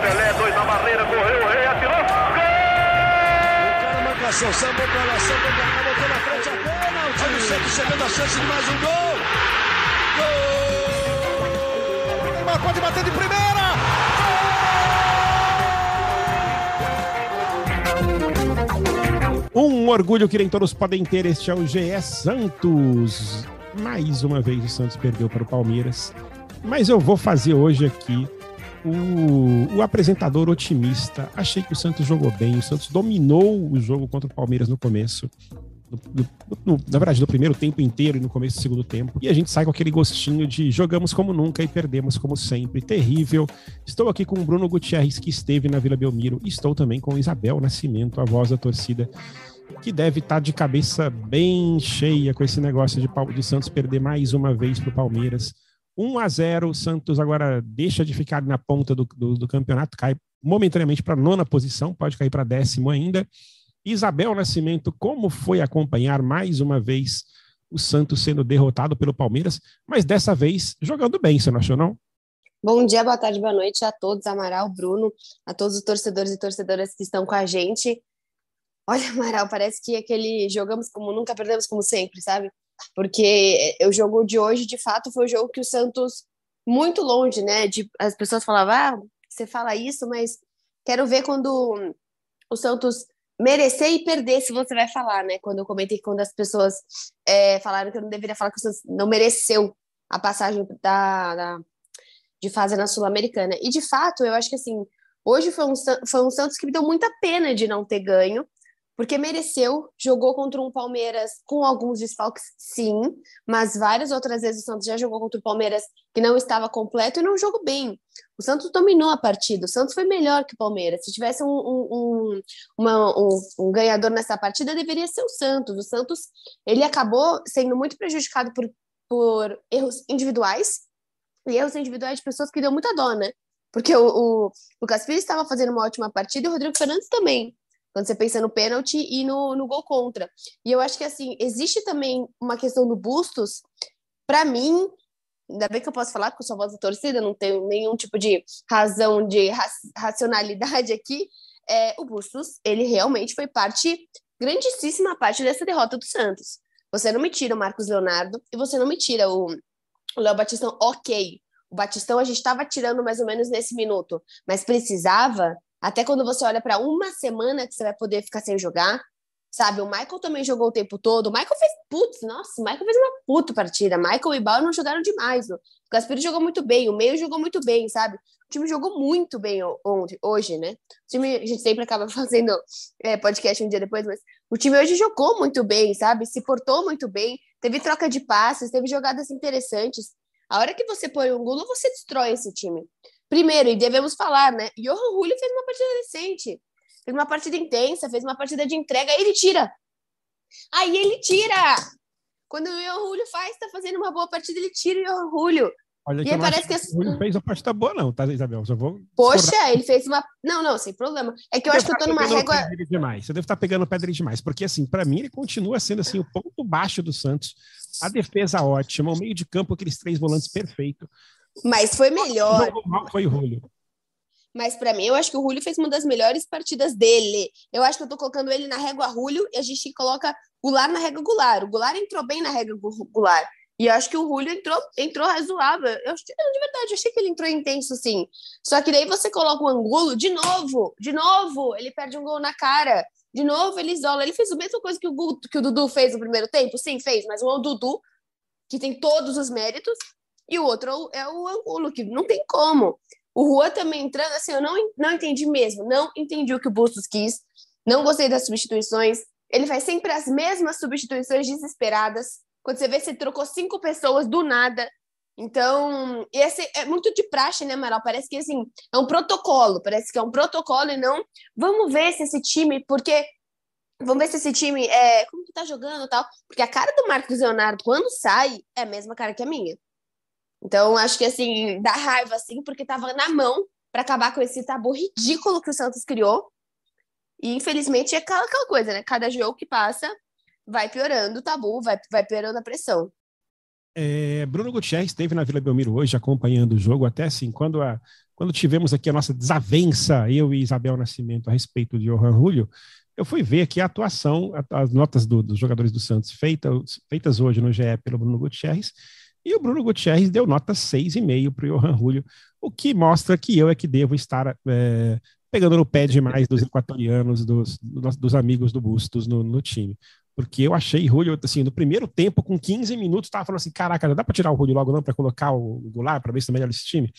Pelé, dois na barreira, correu, o rei atirou. Gol! O cara marcação, sambou pra lá, sambou pra cá, botou na frente a pênalti. O Santos chegando a chance de mais um gol. Gol! Neymar pode bater de primeira. Um orgulho que nem todos podem ter, este é o GE Santos. Mais uma vez o Santos perdeu para o Palmeiras. Mas eu vou fazer hoje aqui o, o, apresentador otimista. Achei que o Santos jogou bem, o Santos dominou o jogo contra o Palmeiras no começo. No, no, na verdade, no primeiro tempo inteiro e no começo do segundo tempo. E a gente sai com aquele gostinho de jogamos como nunca e perdemos como sempre. Terrível. Estou aqui com o Bruno Gutierrez, que esteve na Vila Belmiro. Estou também com Isabel Nascimento, a voz da torcida, que deve estar de cabeça bem cheia com esse negócio de, de Santos perder mais uma vez para o Palmeiras. 1 a 0 o Santos agora deixa de ficar na ponta do, do, do campeonato, cai momentaneamente para nona posição, pode cair para décimo ainda. Isabel Nascimento, como foi acompanhar mais uma vez o Santos sendo derrotado pelo Palmeiras, mas dessa vez jogando bem, você não achou, não? Bom dia, boa tarde, boa noite a todos, Amaral, Bruno, a todos os torcedores e torcedoras que estão com a gente. Olha, Amaral, parece que aquele jogamos como nunca, perdemos como sempre, sabe? Porque o jogo de hoje, de fato, foi o jogo que o Santos, muito longe, né? De, as pessoas falavam, ah, você fala isso, mas quero ver quando o Santos merecer e perder, se você vai falar, né? Quando eu comentei quando as pessoas é, falaram que eu não deveria falar que o Santos não mereceu a passagem da, da de fase na Sul-Americana. E de fato, eu acho que assim, hoje foi um, foi um Santos que me deu muita pena de não ter ganho, porque mereceu, jogou contra um Palmeiras com alguns desfalques, sim, mas várias outras vezes o Santos já jogou contra o Palmeiras que não estava completo e não jogou bem. O Santos dominou a partida, o Santos foi melhor que o Palmeiras. Se tivesse um, um, um, uma, um, ganhador nessa partida, deveria ser o Santos. O Santos ele acabou sendo muito prejudicado por, por erros individuais e erros individuais de pessoas que deu muita dó, né? Porque o, o Lucas Pires estava fazendo uma ótima partida e o Rodrigo Fernandes também quando você pensa no pênalti e no, no gol contra. E eu acho que, assim, existe também uma questão do Bustos, para mim, ainda bem que eu posso falar, porque eu sou a voz da torcida, não tenho nenhum tipo de razão de racionalidade aqui, é, o Bustos, ele realmente foi parte, grandíssima parte dessa derrota do Santos. Você não me tira o Marcos Leonardo e você não me tira o Léo Batistão, ok. O Batistão a gente estava tirando mais ou menos nesse minuto, mas precisava até quando você olha para uma semana que você vai poder ficar sem jogar, sabe? O Michael também jogou o tempo todo. O Michael fez, putz, nossa, o Michael fez uma puta partida. Michael e Bauer não jogaram demais. O Gaspiro jogou muito bem, o meio jogou muito bem, sabe? O time jogou muito bem ontem, hoje, né? O time, a gente sempre acaba fazendo é, podcast um dia depois, mas o time hoje jogou muito bem, sabe? Se portou muito bem, teve troca de passes, teve jogadas interessantes. A hora que você põe um golo, você destrói esse time. Primeiro, e devemos falar, né? Johan Julio fez uma partida decente, fez uma partida intensa, fez uma partida de entrega, aí ele tira. Aí ele tira! Quando o Johan Julio faz, tá fazendo uma boa partida, ele tira o Johan Julio. Olha e que parece que, que o Julio fez a partida boa, não, tá, Isabel? Só vou. Poxa, ele fez uma. Não, não, sem problema. É que eu, eu acho que eu tô numa régua. Demais. Você deve estar pegando pedra demais, porque assim, para mim, ele continua sendo assim o ponto baixo do Santos. A defesa ótima, o meio de campo, aqueles três volantes perfeito. Mas foi melhor. Foi o Julio. Mas para mim, eu acho que o Julio fez uma das melhores partidas dele. Eu acho que eu tô colocando ele na régua Julio e a gente coloca Goulart na régua Goulart. O Goulart entrou bem na régua Goulart. E eu acho que o Julio entrou, entrou razoável. Eu de verdade, eu achei que ele entrou intenso, sim. Só que daí você coloca o Angulo de novo, de novo, ele perde um gol na cara. De novo, ele isola. Ele fez a mesma coisa que o, que o Dudu fez no primeiro tempo? Sim, fez, mas o Dudu, que tem todos os méritos, e o outro é o Angulo, que não tem como. O Rua também entrando, assim, eu não, não entendi mesmo, não entendi o que o Bustos quis, não gostei das substituições. Ele faz sempre as mesmas substituições desesperadas. Quando você vê, você trocou cinco pessoas do nada. Então, esse é muito de praxe, né, Amaral? Parece que assim, é um protocolo, parece que é um protocolo e não vamos ver se esse time, porque vamos ver se esse time é como que tá jogando e tal, porque a cara do Marcos Leonardo quando sai é a mesma cara que a minha. Então, acho que assim, dá raiva, assim, porque tava na mão para acabar com esse tabu ridículo que o Santos criou. E infelizmente é aquela, aquela coisa, né? Cada jogo que passa vai piorando o tabu, vai, vai piorando a pressão. É, Bruno Gutierrez esteve na Vila Belmiro hoje acompanhando o jogo, até assim, quando, a, quando tivemos aqui a nossa desavença, eu e Isabel Nascimento, a respeito de Johan Julio, eu fui ver aqui a atuação, as notas do, dos jogadores do Santos feitas, feitas hoje no GE pelo Bruno Gutierrez, e o Bruno Gutierrez deu nota 6,5 para o Johan Julio, o que mostra que eu é que devo estar é, pegando no pé demais dos equatorianos, dos, dos amigos do Bustos no, no time. Porque eu achei Julio, assim, no primeiro tempo, com 15 minutos, tava falando assim: caraca, dá para tirar o Julio logo não para colocar o Goulart para ver se é melhor esse time?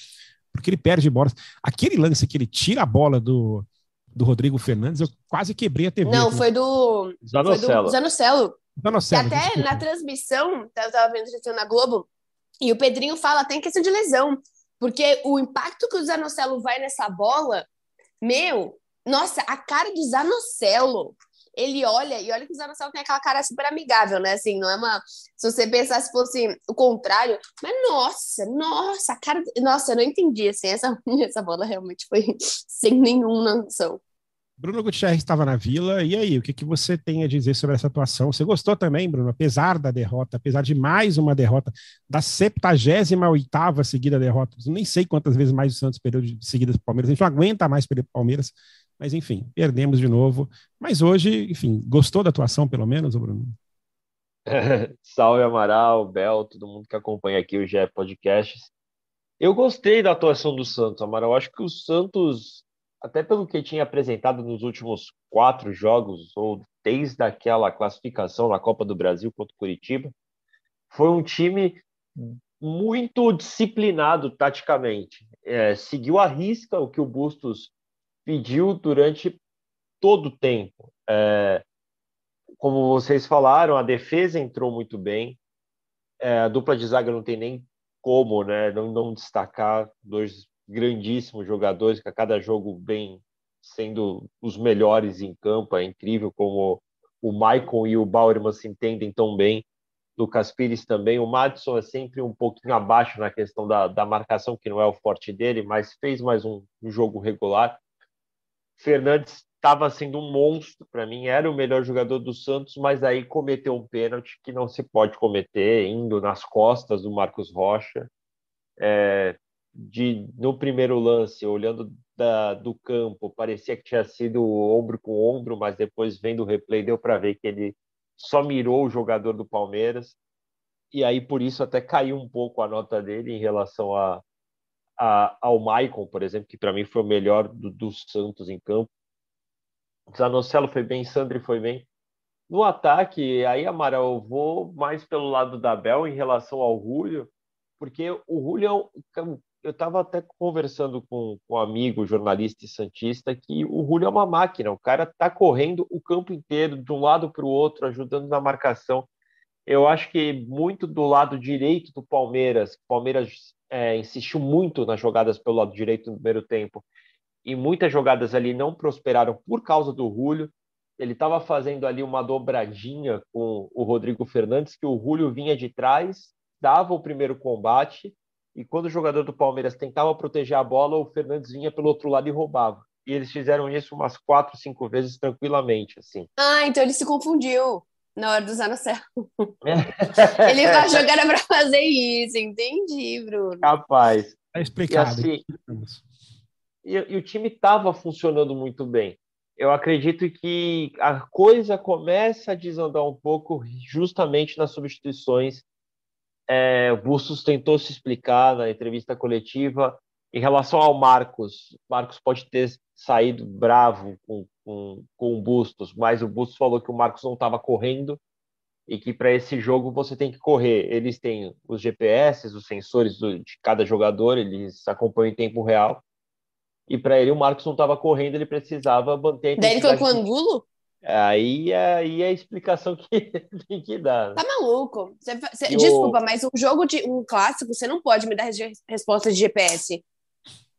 Porque ele perde bolas. Aquele lance que ele tira a bola do, do Rodrigo Fernandes, eu quase quebrei a TV. Não, foi do Zanocelo. Foi do Zanocelo. Zanocelo até desculpa. na transmissão, eu tava vendo a na Globo, e o Pedrinho fala até em questão de lesão. Porque o impacto que o Zanocelo vai nessa bola, meu, nossa, a cara do Zanocelo ele olha e olha que o Zanocelo tem aquela cara super amigável, né? Assim, não é uma. Se você pensar se fosse o contrário, mas nossa, nossa, a cara. Nossa, eu não entendi, assim, essa, essa bola realmente foi sem nenhuma noção. Bruno Gutierrez estava na Vila, e aí, o que, que você tem a dizer sobre essa atuação? Você gostou também, Bruno, apesar da derrota, apesar de mais uma derrota, da 78ª seguida derrota, nem sei quantas vezes mais o Santos perdeu de seguida para o Palmeiras, a gente não aguenta mais perder para o Palmeiras, mas enfim, perdemos de novo. Mas hoje, enfim, gostou da atuação, pelo menos, Bruno? Salve Amaral, Bel, todo mundo que acompanha aqui o GE Podcasts. Eu gostei da atuação do Santos, Amaral. Acho que o Santos, até pelo que tinha apresentado nos últimos quatro jogos, ou desde aquela classificação na Copa do Brasil contra o Curitiba, foi um time muito disciplinado taticamente. É, seguiu a risca o que o Bustos pediu durante todo o tempo. É, como vocês falaram, a defesa entrou muito bem. É, a dupla de zaga não tem nem como né, não, não destacar dois grandíssimos jogadores que a cada jogo vem sendo os melhores em campo. É incrível como o Maicon e o Bauerman se entendem tão bem. Lucas Pires também. O Madison é sempre um pouquinho abaixo na questão da, da marcação, que não é o forte dele, mas fez mais um, um jogo regular. Fernandes estava sendo um monstro para mim, era o melhor jogador do Santos, mas aí cometeu um pênalti que não se pode cometer, indo nas costas do Marcos Rocha. É, de no primeiro lance, olhando da, do campo, parecia que tinha sido ombro com ombro, mas depois vendo o replay deu para ver que ele só mirou o jogador do Palmeiras. E aí por isso até caiu um pouco a nota dele em relação a, a, ao Maicon, por exemplo, que para mim foi o melhor do, do Santos em campo. Zanocelo foi bem, Sandri foi bem. No ataque, aí, Amaral, eu vou mais pelo lado da Bel em relação ao Julio, porque o Julio, eu estava até conversando com, com um amigo jornalista e santista que o Julio é uma máquina, o cara está correndo o campo inteiro, de um lado para o outro, ajudando na marcação. Eu acho que muito do lado direito do Palmeiras, Palmeiras é, insistiu muito nas jogadas pelo lado direito no primeiro tempo e muitas jogadas ali não prosperaram por causa do Julio. Ele estava fazendo ali uma dobradinha com o Rodrigo Fernandes, que o Julio vinha de trás, dava o primeiro combate e quando o jogador do Palmeiras tentava proteger a bola, o Fernandes vinha pelo outro lado e roubava. E eles fizeram isso umas quatro, cinco vezes tranquilamente, assim. Ah, então ele se confundiu na hora do usar no céu. Ele vai jogar para fazer isso, entendi, Bruno. Capaz. Tá explicado. E, assim, e, e o time estava funcionando muito bem. Eu acredito que a coisa começa a desandar um pouco justamente nas substituições. É, o Bustos tentou se explicar na entrevista coletiva em relação ao Marcos. Marcos pode ter saído bravo com, com, com o Bustos, mas o Bustos falou que o Marcos não estava correndo e que para esse jogo você tem que correr. Eles têm os GPS, os sensores do, de cada jogador, eles acompanham em tempo real. E para ele, o Marcos não estava correndo, ele precisava manter. Daí ele colocou Angulo? Aí, aí é a explicação que tem que dar. Tá maluco? Você, você, desculpa, mas um jogo de um clássico, você não pode me dar resposta de GPS.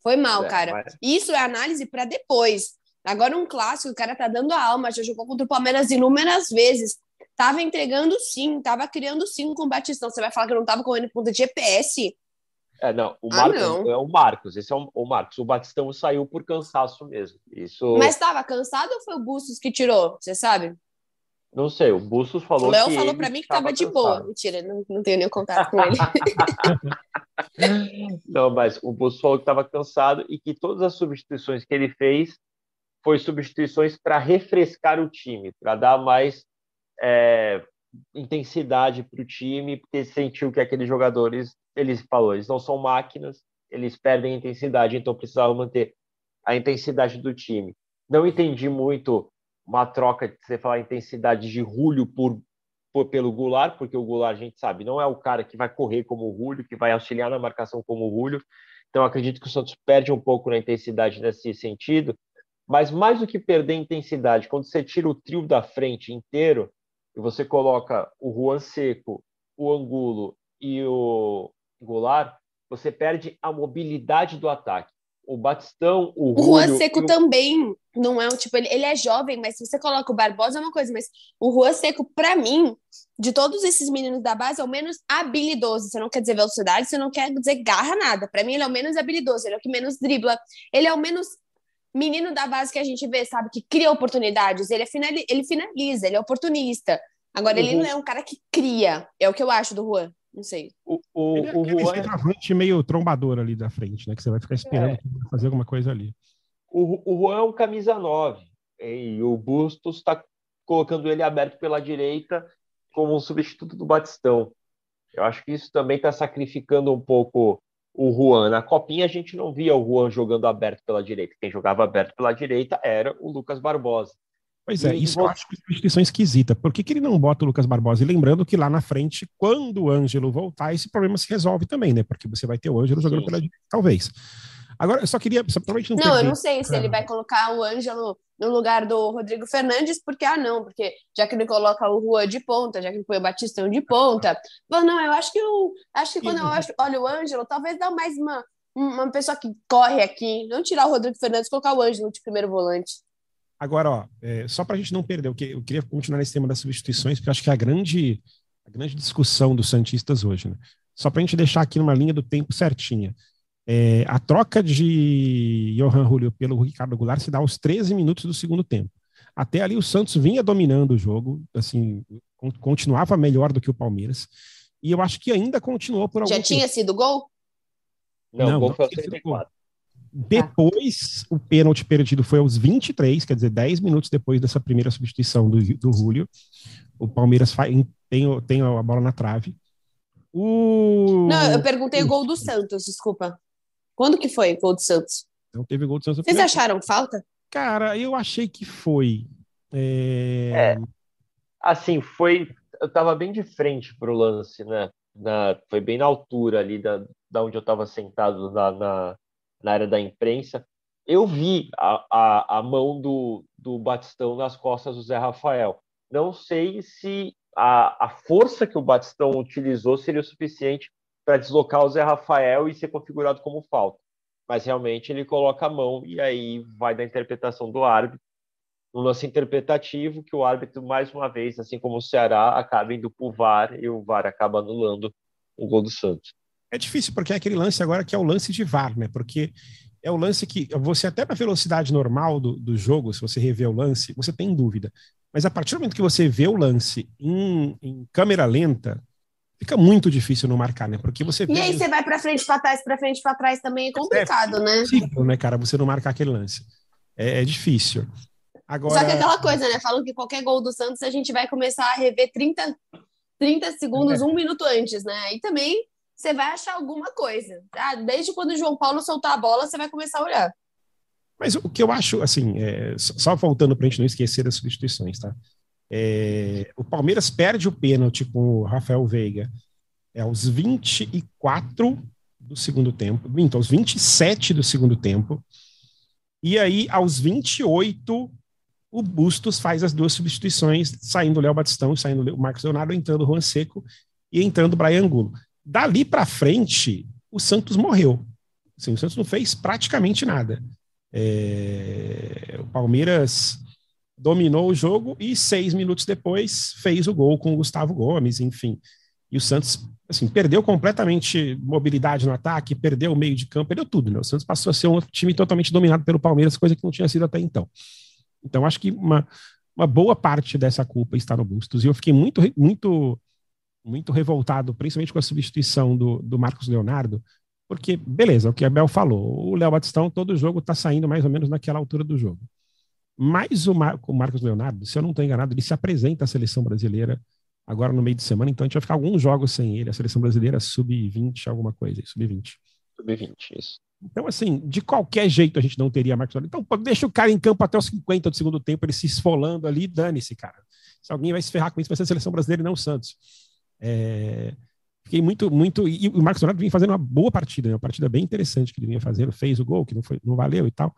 Foi mal, é, cara. Mas... Isso é análise para depois. Agora, um clássico, o cara tá dando a alma, já jogou contra o Palmeiras inúmeras vezes. Tava entregando sim, tava criando sim com o Batistão. Você vai falar que não tava correndo ponta de GPS? É, não, o Marcos ah, não. é o Marcos, esse é o, o, Marcos. O Batistão saiu por cansaço mesmo. Isso. Mas estava cansado ou foi o Bustos que tirou? Você sabe? Não sei, o Bustos falou O Léo falou pra mim que estava tava de boa. Mentira, não, não tenho nenhum contato com ele. Não, mas o Bustos falou que estava cansado e que todas as substituições que ele fez foi substituições para refrescar o time, para dar mais é, intensidade para o time, porque sentiu que aqueles jogadores, eles falou, eles não são máquinas, eles perdem intensidade, então precisava manter a intensidade do time. Não entendi muito uma troca de você falar intensidade de Julio por, por pelo Goulart, porque o Goulart a gente sabe, não é o cara que vai correr como o Julio, que vai auxiliar na marcação como o Julio. Então acredito que o Santos perde um pouco na intensidade nesse sentido, mas mais do que perder intensidade, quando você tira o trio da frente inteiro e você coloca o Juan Seco, o Angulo e o Goulart, você perde a mobilidade do ataque. O Batistão, o O Juan Seco o- também não é um tipo, ele, ele é jovem, mas se você coloca o Barbosa é uma coisa, mas o Juan Seco, pra mim, de todos esses meninos da base, é o menos habilidoso. Você não quer dizer velocidade, você não quer dizer garra, nada. Pra mim, ele é o menos habilidoso, ele é o que menos dribla, ele é o menos menino da base que a gente vê, sabe, que cria oportunidades. Ele, é finali ele finaliza, ele é oportunista. Agora, ele Uhum. não é um cara que cria. É o que eu acho do Juan. Não sei. o, o, Ele é o Juan centroavante meio trombador ali da frente, né? Que você vai ficar esperando É. fazer alguma coisa ali. O, o Juan é um camisa 9 e o Bustos está colocando ele aberto pela direita como um substituto do Batistão. Eu acho que isso também está sacrificando um pouco o Juan. Na Copinha a gente não via o Juan jogando aberto pela direita. Quem jogava aberto pela direita era o Lucas Barbosa. Pois é, isso eu acho que é uma instituição esquisita. Por que, que ele não bota o Lucas Barbosa? E lembrando que lá na frente, quando o Ângelo voltar, esse problema se resolve também, né? Porque você vai ter o Ângelo jogando Sim. pela talvez. Agora, eu só queria. Só, provavelmente não Não, eu não sei se ele vai colocar o Ângelo no lugar do Rodrigo Fernandes, porque, ah, não, porque já que ele coloca o Juan de ponta, já que ele põe o Batistão de ponta. Bom, não, eu acho que eu acho que quando eu acho, olho o Ângelo, talvez dá mais uma, uma pessoa que corre aqui, não tirar o Rodrigo Fernandes e colocar o Ângelo de primeiro volante. Agora, ó, é, só para a gente não perder, eu, que- eu queria continuar nesse tema das substituições, porque eu acho que é a grande, a grande discussão dos Santistas hoje, né? Só para a gente deixar aqui numa linha do tempo certinha. É, a troca de Johan Julio pelo Ricardo Goulart se dá aos 13 minutos do segundo tempo. Até ali o Santos vinha dominando o jogo, assim, con- continuava melhor do que o Palmeiras. E eu acho que ainda continuou por algum Já tempo. tinha sido gol? Não, Não, o gol não foi aos tinha sido 34. Depois, o pênalti perdido foi aos 23, quer dizer, 10 minutos depois dessa primeira substituição do, do Julio. O Palmeiras tem, tem a bola na trave. O... Não, eu perguntei o gol do Santos, desculpa. Quando que foi o gol do Santos? Não teve gol do Santos. Vocês acharam falta? Cara, eu achei que foi. É, É. Assim, foi. Eu tava bem de frente pro lance, né? Na, foi bem na altura ali da, da onde eu estava sentado na, na, na área da imprensa. Eu vi a, a, a mão do, do Batistão nas costas do Zé Rafael. Não sei se a, a força que o Batistão utilizou seria o suficiente para deslocar o Zé Rafael e ser configurado como falta. Mas realmente ele coloca a mão e aí vai da interpretação do árbitro um lance interpretativo que o árbitro, mais uma vez, assim como o Ceará, acaba indo para o VAR e o VAR acaba anulando o gol do Santos. É difícil, porque é aquele lance agora que é o lance de VAR, né? Porque é o lance que você, até na velocidade normal do, do jogo, se você rever o lance, você tem dúvida. Mas a partir do momento que você vê o lance em, em câmera lenta, fica muito difícil não marcar, né? Porque você vê. E aí você vai pra frente, pra trás, pra frente, pra trás também é complicado, né? possível, né, cara? Você não marcar aquele lance. É, é difícil. Agora, Só que aquela coisa, né? Falam que qualquer gol do Santos a gente vai começar a rever 30, 30 segundos, um minuto antes, né? Aí também você vai achar alguma coisa. Ah, desde quando o João Paulo soltar a bola, você vai começar a olhar. Mas o que eu acho, assim, é, só voltando para a gente não esquecer das substituições, tá? É, o Palmeiras perde o pênalti com o Rafael Veiga é, aos 24 do segundo tempo, minto, aos 27 do segundo tempo, e aí aos 28 o Bustos faz as duas substituições, saindo o Léo Batistão, saindo o Marcos Leonardo, entrando o Juan Seco e entrando o Brian Angulo. Dali para frente, o Santos morreu. Assim, o Santos não fez praticamente nada. É, o Palmeiras dominou o jogo e seis minutos depois fez o gol com o Gustavo Gomes, enfim. E o Santos, assim, perdeu completamente mobilidade no ataque, perdeu o meio de campo, perdeu tudo, né? O Santos passou a ser um time totalmente dominado pelo Palmeiras, coisa que não tinha sido até então. Então, acho que uma, uma boa parte dessa culpa está no Bustos. E eu fiquei muito, muito, muito revoltado, principalmente com a substituição do, do Marcos Leonardo, porque, beleza, o que a Bel falou, o Léo Batistão, todo jogo está saindo mais ou menos naquela altura do jogo. Mas o, Mar o Marcos Leonardo, se eu não estou enganado, ele se apresenta à seleção brasileira agora no meio de semana, então a gente vai ficar alguns jogos sem ele. A seleção brasileira sub-20, alguma coisa, sub-20. Sub-20, isso. Então, assim, de qualquer jeito a gente não teria Marcos Leonardo. Então, deixa o cara em campo até os 50 do segundo tempo, ele se esfolando ali, dane-se, cara. Se alguém vai se ferrar com isso, vai ser a seleção brasileira e não o Santos. É... Fiquei muito, muito. E o Marcos Leonardo vinha fazendo uma boa partida, né? uma partida bem interessante que ele vinha fazendo, fez o gol, que não, foi, não valeu e tal.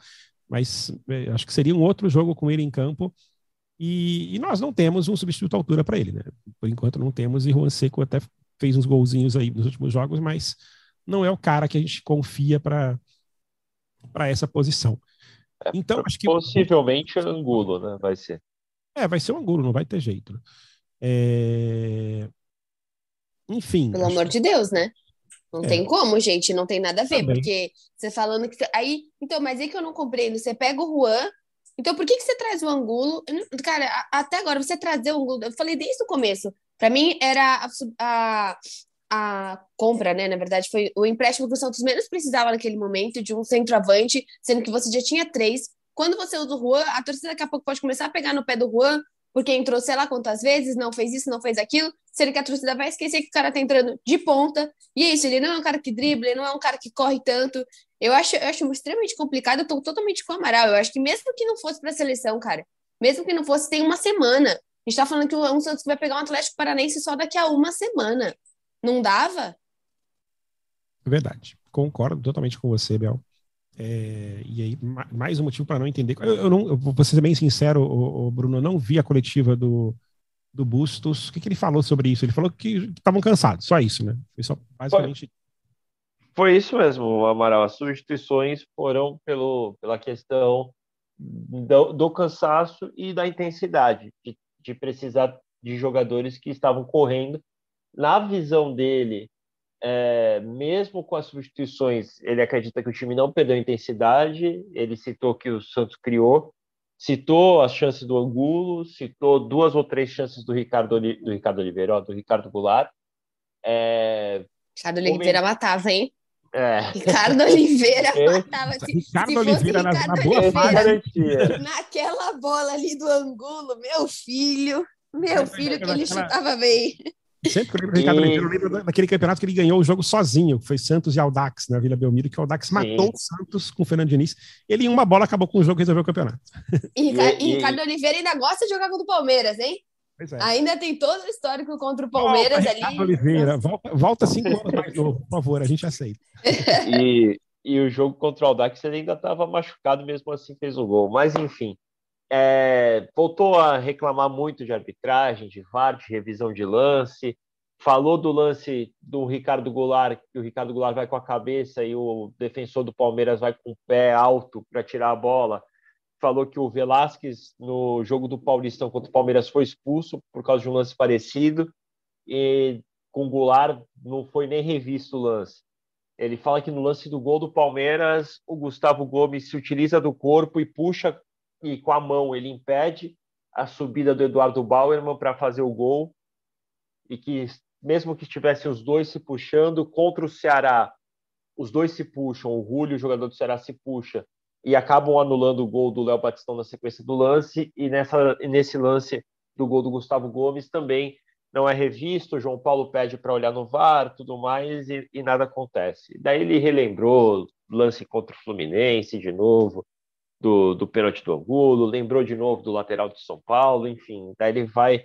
Mas é, acho que seria um outro jogo com ele em campo. E, e nós não temos um substituto à altura para ele, né? Por enquanto não temos, e Juan Seco até fez uns golzinhos aí nos últimos jogos, mas não é o cara que a gente confia para essa posição. É, então, acho que. Possivelmente o Angulo, né? Vai ser. É, vai ser o Angulo, não vai ter jeito. É... Enfim. Pelo amor de Deus, né? Não é. tem como, gente, não tem nada a ver, Também. porque você falando que. Aí, então, mas aí que eu não compreendo. Você pega o Juan, então por que, que você traz o Angulo? Cara, até agora, você trazer o Angulo, eu falei desde o começo. Para mim, era a, a, a, compra, né? Na verdade, foi o empréstimo que o Santos menos precisava naquele momento de um centroavante, sendo que você já tinha três. Quando você usa o Juan, a torcida daqui a pouco pode começar a pegar no pé do Juan, porque entrou sei lá quantas vezes, não fez isso, não fez aquilo, sendo que a torcida vai esquecer que o cara tá entrando de ponta, e é isso, ele não é um cara que dribla, ele não é um cara que corre tanto. Eu acho, eu acho extremamente complicado, eu tô totalmente com o Amaral. Eu acho que mesmo que não fosse pra seleção, cara, mesmo que não fosse, tem uma semana. A gente tá falando que o um Santos vai pegar um Atlético Paranense só daqui a uma semana. Não dava? É verdade. Concordo totalmente com você, Bel. É, e aí, mais um motivo para não entender. Eu, eu, não, eu vou ser bem sincero, o, o Bruno, eu não vi a coletiva do, do Bustos. O que, que ele falou sobre isso? Ele falou que estavam cansados, só isso, né? Foi só basicamente. Foi, foi isso mesmo, Amaral. As substituições foram pelo, pela questão do, do cansaço e da intensidade, de, de precisar de jogadores que estavam correndo. Na visão dele, é, mesmo com as substituições, ele acredita que o time não perdeu intensidade. Ele citou que o Santos criou, citou as chances do Angulo, citou duas ou três chances do Ricardo, do Ricardo Oliveira, ó, do Ricardo Goulart. É, Ricardo Oliveira matava, hein? É. Ricardo Oliveira matava. Se, Ricardo se Oliveira na, na boa fase. Naquela bola ali do Angulo, meu filho, meu filho, que ele chutava bem. Sempre que eu lembro do Ricardo Oliveira, eu lembro daquele campeonato que ele ganhou o jogo sozinho, que foi Santos e Aldax, na né, Vila Belmiro, que o Aldax matou o Santos com o Fernando Diniz. Ele, em uma bola, acabou com o jogo e resolveu o campeonato. E, e, e Ricardo Oliveira ainda gosta de jogar contra o Palmeiras, hein? É. Ainda tem todo o histórico contra o Palmeiras volta, ali. Ricardo Oliveira, volta, volta cinco anos mais novo, por favor, a gente aceita. E, e o jogo contra o Aldax ele ainda estava machucado, mesmo assim fez o gol. Mas, enfim, é, voltou a reclamar muito de arbitragem, de VAR, de revisão de lance falou do lance do Ricardo Goulart, que o Ricardo Goulart vai com a cabeça e o defensor do Palmeiras vai com o pé alto para tirar a bola. Falou que o Velasquez, no jogo do Paulistão contra o Palmeiras, foi expulso por causa de um lance parecido. E com o Goulart não foi nem revisto o lance. Ele fala que no lance do gol do Palmeiras, o Gustavo Gomes se utiliza do corpo e puxa, e com a mão ele impede a subida do Eduardo Bauerman para fazer o gol. E que mesmo que estivessem os dois se puxando contra o Ceará, os dois se puxam, o Julio, o jogador do Ceará, se puxa e acabam anulando o gol do Léo Batistão na sequência do lance. E nessa nesse lance do gol do Gustavo Gomes também não é revisto, o João Paulo pede para olhar no VAR, tudo mais e, e nada acontece. Daí ele relembrou lance contra o Fluminense de novo, do, do pênalti do Angulo, lembrou de novo do lateral de São Paulo, enfim, daí ele vai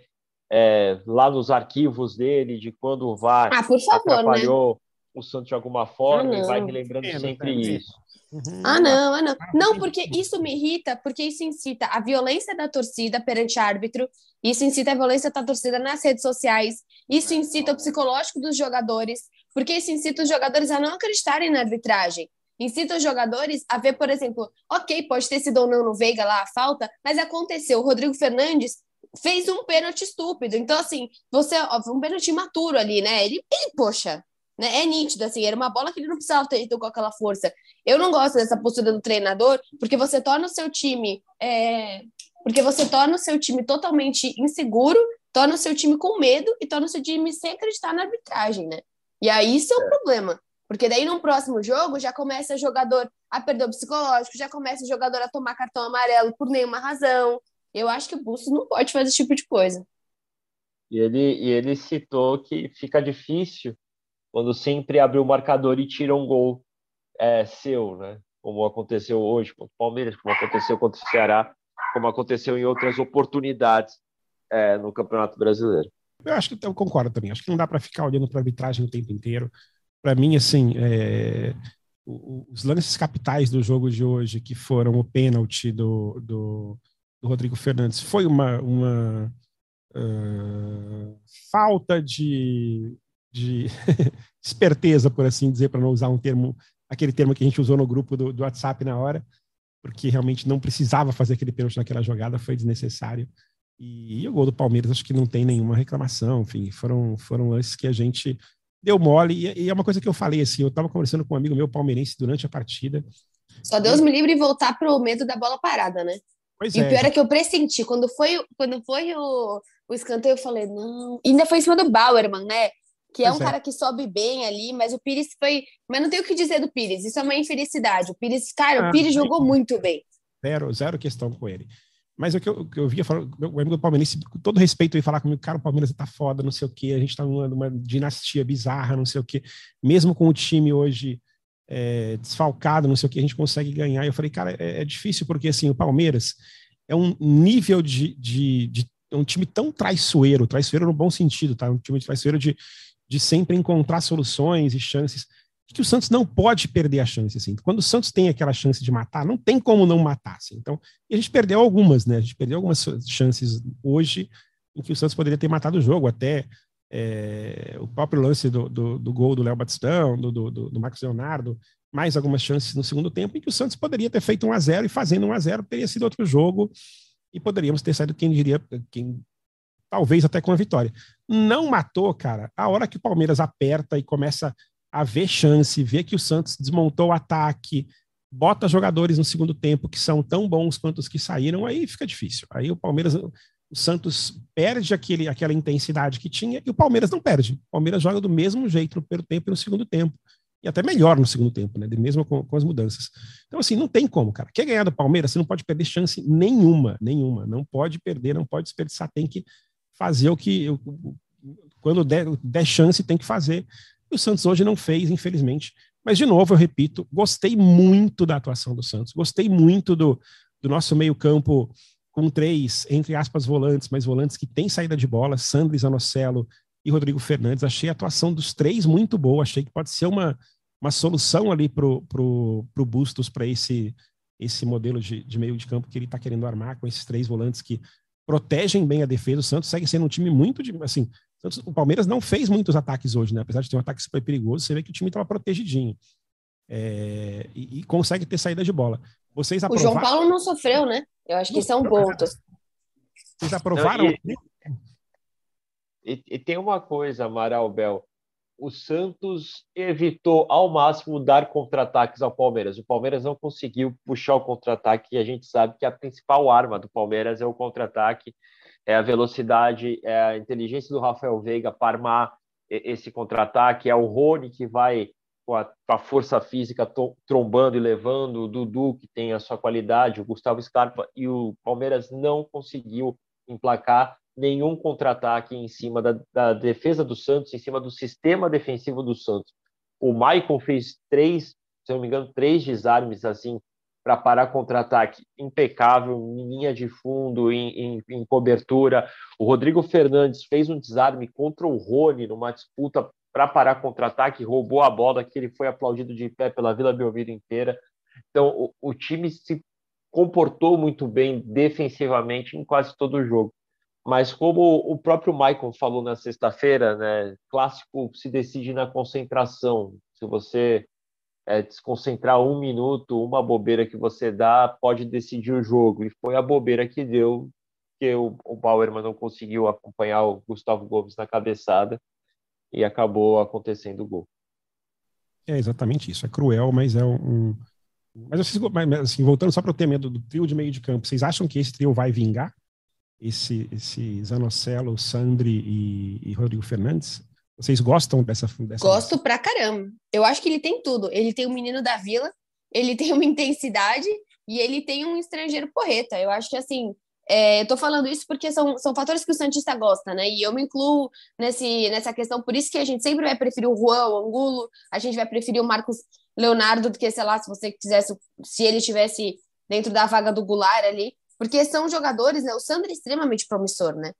é, lá nos arquivos dele de quando o VAR ah, por favor, né? atrapalhou né? o Santos de alguma forma ah, e vai relembrando é, sempre isso. Uhum. Ah, não, ah, não. Não, porque isso me irrita, porque isso incita a violência da torcida perante árbitro, isso incita a violência da torcida nas redes sociais, isso incita o psicológico dos jogadores, porque isso incita os jogadores a não acreditarem na arbitragem. Incita os jogadores a ver, por exemplo, ok, pode ter sido ou não no Veiga lá a falta, mas aconteceu. O Rodrigo Fernandes fez um pênalti estúpido. Então, assim, você, ó, um pênalti imaturo ali, né? Ele, ele, poxa, né? É nítido, assim, era uma bola que ele não precisava ter ido com aquela força. Eu não gosto dessa postura do treinador, porque você torna o seu time. É... porque você torna o seu time totalmente inseguro, torna o seu time com medo e torna o seu time sem acreditar na arbitragem, né? E aí isso é um é. problema. Porque daí no próximo jogo já começa o jogador a perder o psicológico, já começa o jogador a tomar cartão amarelo por nenhuma razão. Eu acho que o Bustos não pode fazer esse tipo de coisa. E ele, e ele citou que fica difícil quando sempre abre o marcador e tira um gol é, seu, né? Como aconteceu hoje contra o Palmeiras, como aconteceu contra o Ceará, como aconteceu em outras oportunidades é, no Campeonato Brasileiro. Eu acho que eu concordo também. Acho que não dá para ficar olhando para a arbitragem o tempo inteiro. Para mim, assim, é, os lances capitais do jogo de hoje, que foram o pênalti do, do, do Rodrigo Fernandes, foi uma, uma uh, falta de, de esperteza, por assim dizer, para não usar um termo, aquele termo que a gente usou no grupo do, do WhatsApp na hora, porque realmente não precisava fazer aquele pênalti naquela jogada, foi desnecessário. E, e, o gol do Palmeiras acho que não tem nenhuma reclamação, enfim, foram, foram lances que a gente deu mole, e, e é uma coisa que eu falei assim, eu estava conversando com um amigo meu palmeirense durante a partida. Só Deus me livre voltar para o medo da bola parada, né? Pois e é. o pior é que eu pressenti, quando foi, quando foi o, o escanteio, eu falei, não. E ainda foi em cima do Bauerman, né? Que é um é. cara que sobe bem ali, mas o Pires foi. Mas não tem o que dizer do Pires, isso é uma infelicidade. O Pires, cara, ah, o Pires jogou muito bem. Zero, zero questão com ele. Mas o que eu, que eu via, meu amigo palmeirense, com todo respeito, ia falar comigo, cara, o Palmeiras tá foda, não sei o quê, a gente tá numa, numa dinastia bizarra, não sei o quê. Mesmo com o time hoje é, desfalcado, não sei o que, a gente consegue ganhar. Eu falei, cara, é, é, difícil porque assim, o Palmeiras é um nível de, de, de é um time tão traiçoeiro, traiçoeiro no bom sentido, tá? Um time traiçoeiro de, de sempre encontrar soluções e chances que o Santos não pode perder a chance, assim. Quando o Santos tem aquela chance de matar, não tem como não matar, assim. Então, a gente perdeu algumas, né? A gente perdeu algumas chances hoje em que o Santos poderia ter matado o jogo, até é, o próprio lance do, do, do gol do Léo Batistão, do, do, do, Marcos Leonardo, mais algumas chances no segundo tempo, em que o Santos poderia ter feito 1 a 0 e fazendo 1 a 0 teria sido outro jogo e poderíamos ter saído, quem diria, quem talvez até com a vitória. Não matou, cara, a hora que o Palmeiras aperta e começa a ver chance, ver que o Santos desmontou o ataque, bota jogadores no segundo tempo que são tão bons quanto os que saíram, aí fica difícil. Aí o Palmeiras o Santos perde aquele, aquela intensidade que tinha e o Palmeiras não perde. O Palmeiras joga do mesmo jeito no primeiro tempo e no segundo tempo. E até melhor no segundo tempo, né? Mesmo com, com as mudanças. Então, assim, não tem como, cara. Quer ganhar do Palmeiras, você não pode perder chance nenhuma, nenhuma. Não pode perder, não pode desperdiçar. Tem que fazer o que. Quando der, der chance, tem que fazer. O Santos hoje não fez, infelizmente. Mas, de novo, eu repito, gostei muito da atuação do Santos. Gostei muito do, do nosso meio-campo com três, entre aspas, volantes, mas volantes que têm saída de bola, Sandro Zanocelo e Rodrigo Fernandes. Achei a atuação dos três muito boa, achei que pode ser uma, uma solução ali para o pro, pro Bustos, para esse, esse modelo de, de meio de campo que ele está querendo armar com esses três volantes que protegem bem a defesa. O Santos segue sendo um time muito de, assim, o Palmeiras não fez muitos ataques hoje, né? Apesar de ter um ataque super perigoso, você vê que o time estava protegidinho. É, e, e, consegue ter saída de bola. Vocês aprovaram... O João Paulo não sofreu, né? Eu acho que isso é um ponto. Vocês aprovaram? Não, e, e, e, tem uma coisa, Amaral Bel. O Santos evitou ao máximo dar contra-ataques ao Palmeiras. O Palmeiras não conseguiu puxar o contra-ataque e a gente sabe que a principal arma do Palmeiras é o contra-ataque, é a velocidade, é a inteligência do Rafael Veiga para armar esse contra-ataque, é o Rony que vai com a, com a força física trombando e levando, o Dudu, que tem a sua qualidade, o Gustavo Scarpa, e o Palmeiras não conseguiu emplacar nenhum contra-ataque em cima da, da, defesa do Santos, em cima do sistema defensivo do Santos. O Maicon fez três, se não me engano, três desarmes assim para parar contra-ataque impecável, em linha de fundo, em, em, em, cobertura. O Rodrigo Fernandes fez um desarme contra o Rony numa disputa para parar contra-ataque, roubou a bola, que ele foi aplaudido de pé pela Vila Belmiro inteira. Então, o, o, time se comportou muito bem defensivamente em quase todo o jogo. Mas como o próprio Michael falou na sexta-feira, né, clássico se decide na concentração. Se você é, desconcentrar um minuto, uma bobeira que você dá, pode decidir o jogo. E foi a bobeira que deu, que o, o Bauerman não conseguiu acompanhar o Gustavo Gomes na cabeçada e acabou acontecendo o gol. É exatamente isso. É cruel, mas é um, Mas, assim, voltando só para o tema do, do, trio de meio de campo, vocês acham que esse trio vai vingar? Esse, esse Zanocelo, Sandri e, e Rodrigo Fernandes? Vocês gostam dessa, dessa. Gosto pra caramba. Eu acho que ele tem tudo. Ele tem o menino da vila, ele tem uma intensidade e ele tem um estrangeiro porreta. Eu acho que, assim, é, eu tô falando isso porque são, são fatores que o Santista gosta, né? E eu me incluo nesse, nessa questão, por isso que a gente sempre vai preferir o Juan, o Angulo, a gente vai preferir o Marcos Leonardo do que, sei lá, se você quisesse, se ele estivesse dentro da vaga do Goulart ali, porque são jogadores, né? O Sandro é extremamente promissor, né?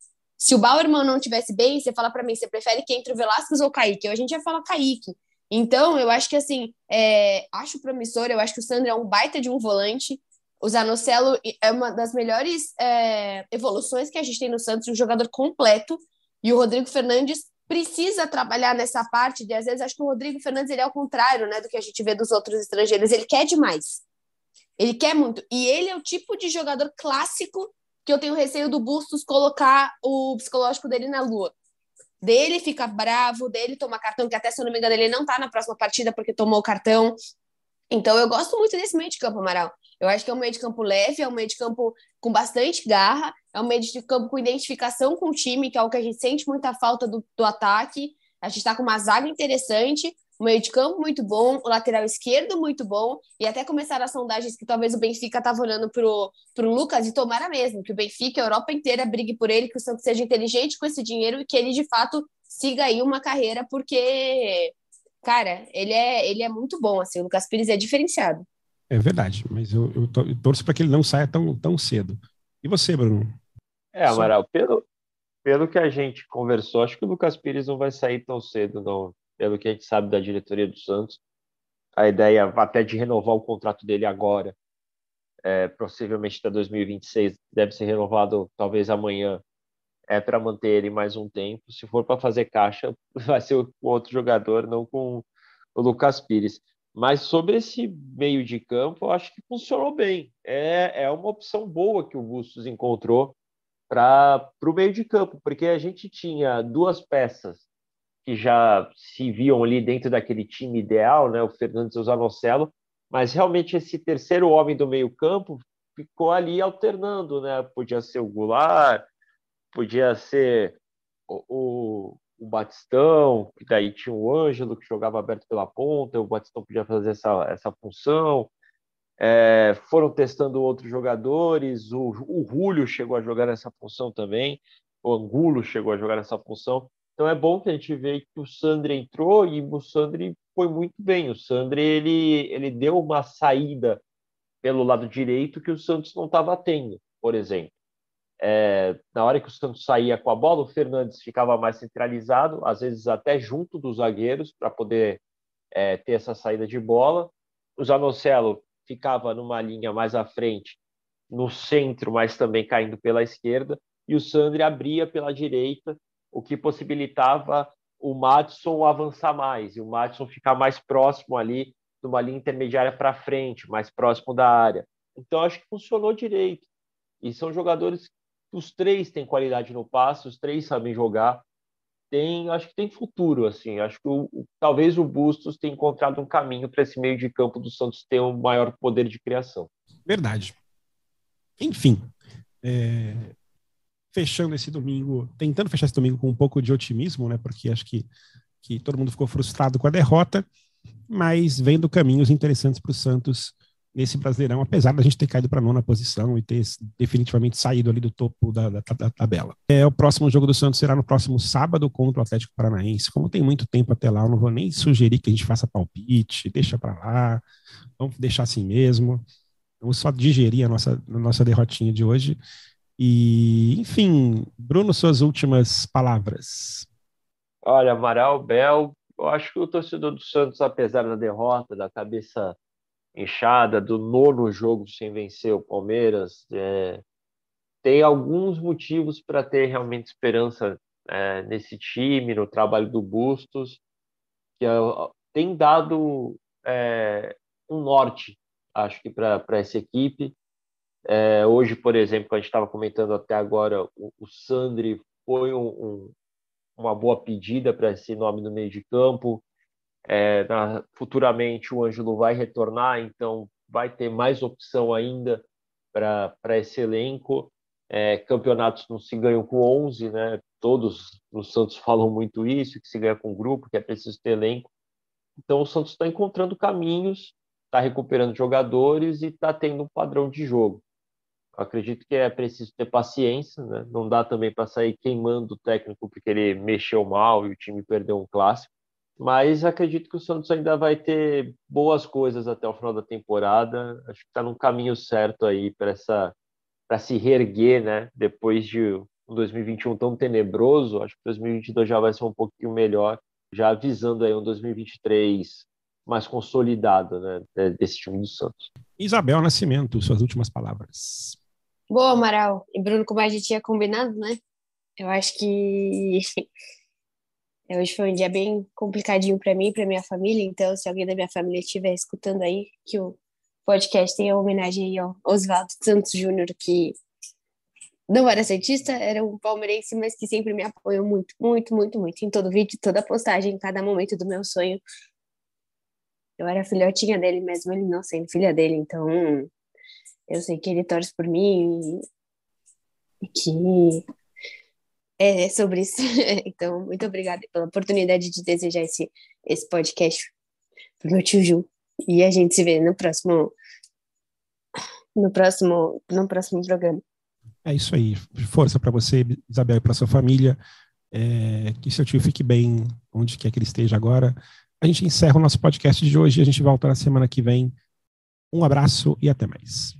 Se o Bauerman não tivesse bem, você fala para mim, você prefere que entre o Velasquez ou o Kaique? A gente vai falar Kaique. Então, eu acho que assim, é, acho promissor, eu acho que o Sandro é um baita de um volante. O Zanocelo é uma das melhores é, evoluções que a gente tem no Santos, um jogador completo. E o Rodrigo Fernandes precisa trabalhar nessa parte de, às vezes, acho que o Rodrigo Fernandes ele é o contrário, né, do que a gente vê dos outros estrangeiros. Ele quer demais. Ele quer muito. E ele é o tipo de jogador clássico que eu tenho receio do Bustos colocar o psicológico dele na lua. Dele ficar bravo, dele tomar cartão, que até, se eu não me engano, ele não tá na próxima partida porque tomou o cartão. Então, eu gosto muito desse meio de campo, Amaral. Eu acho que é um meio de campo leve, é um meio de campo com bastante garra, é um meio de campo com identificação com o time, que é o que a gente sente muita falta do, do ataque. A gente está com uma zaga interessante, um meio de campo muito bom, o lateral esquerdo muito bom, e até começaram as sondagens que talvez o Benfica estava olhando pro, pro Lucas e tomara mesmo, que o Benfica, a Europa inteira, brigue por ele, que o Santos seja inteligente com esse dinheiro e que ele, de fato, siga aí uma carreira, porque, cara, ele é, ele é muito bom, assim, o Lucas Pires é diferenciado. É verdade, mas eu, eu, eu torço para que ele não saia tão, tão cedo. E você, Bruno? É, Amaral, pelo, pelo que a gente conversou, acho que o Lucas Pires não vai sair tão cedo, não pelo que a gente sabe da diretoria do Santos. A ideia até de renovar o contrato dele agora, é, possivelmente até 2026, deve ser renovado talvez amanhã, é para manter ele mais um tempo. Se for para fazer caixa, vai ser o outro jogador, não com o Lucas Pires. Mas sobre esse meio de campo, eu acho que funcionou bem. É, é uma opção boa que o Bustos encontrou para o meio de campo, porque a gente tinha duas peças que já se viam ali dentro daquele time ideal, né, o Fernandes e o Zanocelo, mas realmente esse terceiro homem do meio-campo ficou ali alternando, né? Podia ser o Goulart, podia ser o, o, o Batistão, que daí tinha o Ângelo que jogava aberto pela ponta, o Batistão podia fazer essa, essa função. É, foram testando outros jogadores, o, o Julio chegou a jogar nessa função também, o Angulo chegou a jogar nessa função. Então é bom que a gente vê que o Sandri entrou e o Sandri foi muito bem. O Sandri ele, ele deu uma saída pelo lado direito que o Santos não estava tendo, por exemplo. É, na hora que o Santos saía com a bola, o Fernandes ficava mais centralizado, às vezes até junto dos zagueiros, para poder é, ter essa saída de bola. O Zanocelo ficava numa linha mais à frente, no centro, mas também caindo pela esquerda, e o Sandri abria pela direita o que possibilitava o Matson avançar mais e o Matson ficar mais próximo ali de uma linha intermediária para frente, mais próximo da área. Então acho que funcionou direito. E são jogadores os três têm qualidade no passe, os três sabem jogar. Tem, acho que tem futuro assim. Acho que o, talvez o Bustos tenha encontrado um caminho para esse meio de campo do Santos ter um maior poder de criação. Verdade. Enfim, é, fechando esse domingo, tentando fechar esse domingo com um pouco de otimismo, né? Porque acho que, que todo mundo ficou frustrado com a derrota, mas vendo caminhos interessantes para o Santos nesse Brasileirão, apesar da gente ter caído para a nona posição e ter definitivamente saído ali do topo da, da, da, tabela. É, o próximo jogo do Santos será no próximo sábado contra o Atlético Paranaense. Como tem muito tempo até lá, eu não vou nem sugerir que a gente faça palpite, deixa para lá, vamos deixar assim mesmo. Vamos só digerir a nossa, a nossa derrotinha de hoje e, enfim, Bruno, suas últimas palavras. Olha, Amaral, Bel, eu acho que o torcedor do Santos, apesar da derrota, da cabeça inchada, do nono jogo sem vencer o Palmeiras, é, tem alguns motivos para ter realmente esperança é, nesse time, no trabalho do Bustos, que é, tem dado é, um norte, acho que, para essa equipe. É, hoje, por exemplo, a gente estava comentando até agora, o, o Sandri foi um, um, uma boa pedida para esse nome no meio de campo. É, na, futuramente o Ângelo vai retornar, então vai ter mais opção ainda para esse elenco. É, campeonatos não se ganham com 11, né? Todos no Santos falam muito isso, que se ganha com grupo, que é preciso ter elenco. Então o Santos está encontrando caminhos, está recuperando jogadores e está tendo um padrão de jogo. Acredito que é preciso ter paciência, né? Não dá também para sair queimando o técnico porque ele mexeu mal e o time perdeu um clássico. Mas acredito que o Santos ainda vai ter boas coisas até o final da temporada. Acho que está no caminho certo aí para essa para se reerguer, né? Depois de um 2021 tão tenebroso, acho que 2022 já vai ser um pouquinho melhor, já avisando aí um 2023 mais consolidado, né? Desse time do Santos. Isabel Nascimento, suas últimas palavras. Boa, Amaral. E Bruno, como a gente tinha combinado, né? Eu acho que hoje foi um dia bem complicadinho para mim para minha família, então se alguém da minha família estiver escutando aí, que o podcast tem a homenagem aí ao Oswaldo Santos Júnior, que não era cientista, era um palmeirense, mas que sempre me apoiou muito, muito, muito, muito, em todo vídeo, toda postagem, em cada momento do meu sonho. Eu era filhotinha dele, mesmo ele não sendo filha dele, então eu sei que ele torce por mim e que é sobre isso. então, muito obrigada pela oportunidade de desejar esse, esse podcast pro meu tio Ju. E a gente se vê no próximo no próximo no próximo programa. É isso aí. Força para você, Isabel, e para sua família. É, que seu tio fique bem onde quer que ele esteja agora. A gente encerra o nosso podcast de hoje. A gente volta na semana que vem. Um abraço e até mais.